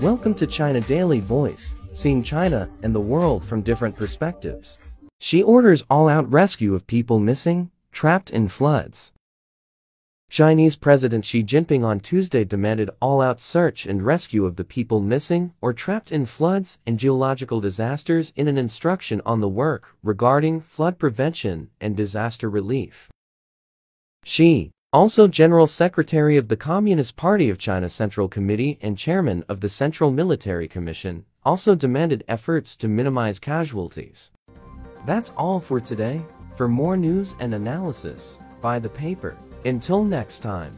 Welcome to China Daily Voice, seeing China and the world from different perspectives. Xi orders all-out rescue of people missing, trapped in floods. Chinese President Xi Jinping on Tuesday demanded all-out search and rescue of the people missing or trapped in floods and geological disasters in an instruction on the work regarding flood prevention and disaster relief. Xi, also General Secretary of the Communist Party of China Central Committee and Chairman of the Central Military Commission, also demanded efforts to minimize casualties. That's all for today. For more news and analysis, buy the paper. Until next time.